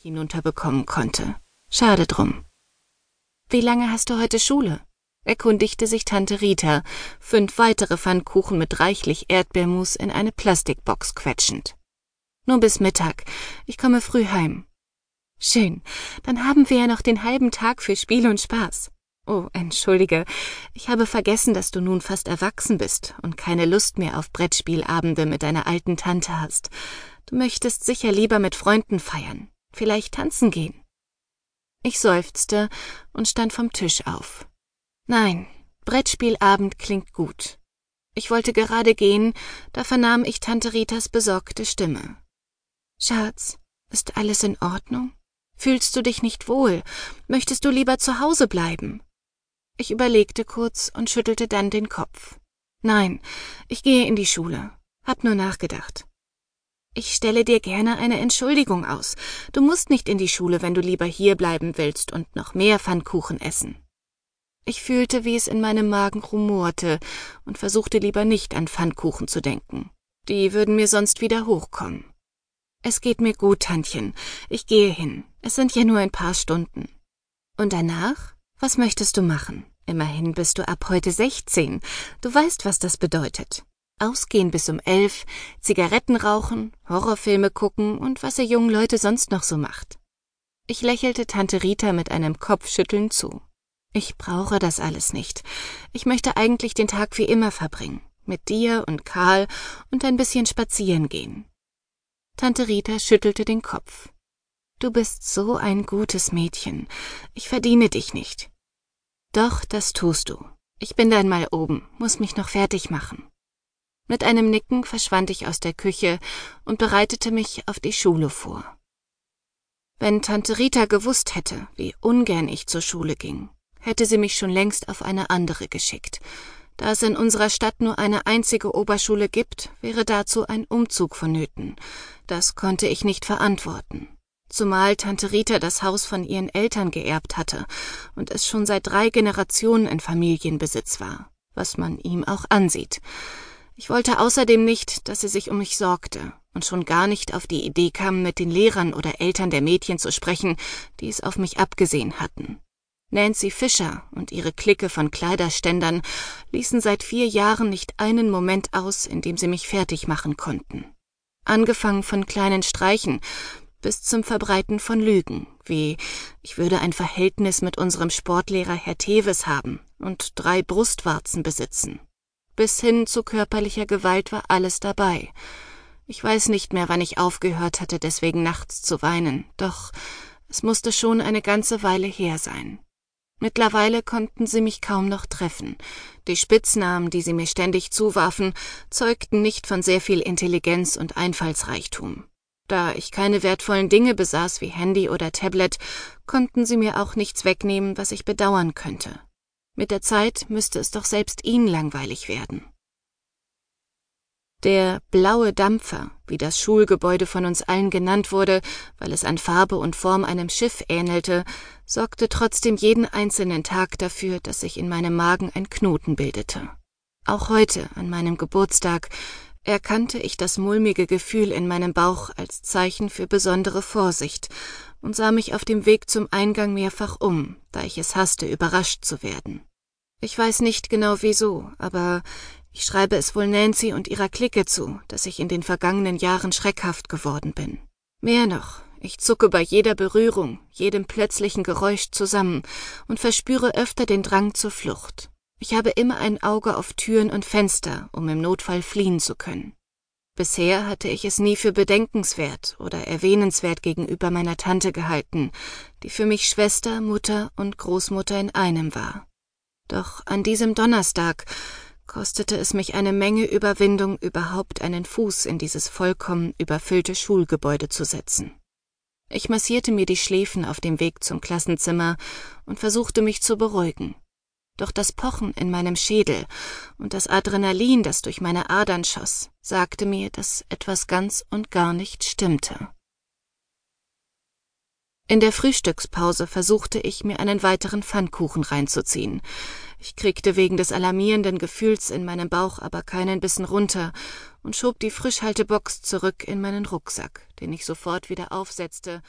hinunterbekommen konnte. Schade drum. Wie lange hast du heute Schule? erkundigte sich Tante Rita, fünf weitere Pfannkuchen mit reichlich Erdbeermus in eine Plastikbox quetschend. Nur bis Mittag. Ich komme früh heim. Schön. Dann haben wir ja noch den halben Tag für Spiel und Spaß. Oh, entschuldige. Ich habe vergessen, dass du nun fast erwachsen bist und keine Lust mehr auf Brettspielabende mit deiner alten Tante hast. Du möchtest sicher lieber mit Freunden feiern. Vielleicht tanzen gehen. Ich seufzte und stand vom Tisch auf. Nein, Brettspielabend klingt gut. Ich wollte gerade gehen, da vernahm ich Tante Ritas besorgte Stimme. Schatz, ist alles in Ordnung? Fühlst du dich nicht wohl? Möchtest du lieber zu Hause bleiben? Ich überlegte kurz und schüttelte dann den Kopf. Nein, ich gehe in die Schule. Hab nur nachgedacht. Ich stelle dir gerne eine Entschuldigung aus. Du musst nicht in die Schule, wenn du lieber hier bleiben willst und noch mehr Pfannkuchen essen. Ich fühlte, wie es in meinem Magen rumorte und versuchte lieber nicht an Pfannkuchen zu denken. Die würden mir sonst wieder hochkommen. Es geht mir gut, Tantchen. Ich gehe hin. Es sind ja nur ein paar Stunden. Und danach? Was möchtest du machen? Immerhin bist du ab heute sechzehn. Du weißt, was das bedeutet. Ausgehen bis um elf, Zigaretten rauchen, Horrorfilme gucken und was ihr jungen Leute sonst noch so macht. Ich lächelte Tante Rita mit einem Kopfschütteln zu. Ich brauche das alles nicht. Ich möchte eigentlich den Tag wie immer verbringen. Mit dir und Karl und ein bisschen spazieren gehen. Tante Rita schüttelte den Kopf. Du bist so ein gutes Mädchen. Ich verdiene dich nicht. Doch, das tust du. Ich bin dann mal oben, muss mich noch fertig machen. Mit einem Nicken verschwand ich aus der Küche und bereitete mich auf die Schule vor. Wenn Tante Rita gewusst hätte, wie ungern ich zur Schule ging, hätte sie mich schon längst auf eine andere geschickt. Da es in unserer Stadt nur eine einzige Oberschule gibt, wäre dazu ein Umzug vonnöten. Das konnte ich nicht verantworten. Zumal Tante Rita das Haus von ihren Eltern geerbt hatte und es schon seit drei Generationen in Familienbesitz war, was man ihm auch ansieht. Ich wollte außerdem nicht, dass sie sich um mich sorgte und schon gar nicht auf die Idee kam, mit den Lehrern oder Eltern der Mädchen zu sprechen, die es auf mich abgesehen hatten. Nancy Fischer und ihre Clique von Kleiderständern ließen seit vier Jahren nicht einen Moment aus, in dem sie mich fertig machen konnten. Angefangen von kleinen Streichen bis zum Verbreiten von Lügen, wie ich würde ein Verhältnis mit unserem Sportlehrer Herr Teves haben und drei Brustwarzen besitzen bis hin zu körperlicher Gewalt war alles dabei. Ich weiß nicht mehr, wann ich aufgehört hatte, deswegen nachts zu weinen, doch es musste schon eine ganze Weile her sein. Mittlerweile konnten sie mich kaum noch treffen. Die Spitznamen, die sie mir ständig zuwarfen, zeugten nicht von sehr viel Intelligenz und Einfallsreichtum. Da ich keine wertvollen Dinge besaß wie Handy oder Tablet, konnten sie mir auch nichts wegnehmen, was ich bedauern könnte. Mit der Zeit müsste es doch selbst ihnen langweilig werden. Der blaue Dampfer, wie das Schulgebäude von uns allen genannt wurde, weil es an Farbe und Form einem Schiff ähnelte, sorgte trotzdem jeden einzelnen Tag dafür, dass sich in meinem Magen ein Knoten bildete. Auch heute, an meinem Geburtstag, erkannte ich das mulmige Gefühl in meinem Bauch als Zeichen für besondere Vorsicht und sah mich auf dem Weg zum Eingang mehrfach um, da ich es hasste, überrascht zu werden. Ich weiß nicht genau wieso, aber ich schreibe es wohl Nancy und ihrer Clique zu, dass ich in den vergangenen Jahren schreckhaft geworden bin. Mehr noch, ich zucke bei jeder Berührung, jedem plötzlichen Geräusch zusammen und verspüre öfter den Drang zur Flucht. Ich habe immer ein Auge auf Türen und Fenster, um im Notfall fliehen zu können. Bisher hatte ich es nie für bedenkenswert oder erwähnenswert gegenüber meiner Tante gehalten, die für mich Schwester, Mutter und Großmutter in einem war. Doch an diesem Donnerstag kostete es mich eine Menge Überwindung, überhaupt einen Fuß in dieses vollkommen überfüllte Schulgebäude zu setzen. Ich massierte mir die Schläfen auf dem Weg zum Klassenzimmer und versuchte mich zu beruhigen. Doch das Pochen in meinem Schädel und das Adrenalin, das durch meine Adern schoss, sagte mir, dass etwas ganz und gar nicht stimmte. In der Frühstückspause versuchte ich, mir einen weiteren Pfannkuchen reinzuziehen. Ich kriegte wegen des alarmierenden Gefühls in meinem Bauch aber keinen Bissen runter und schob die Frischhaltebox zurück in meinen Rucksack, den ich sofort wieder aufsetzte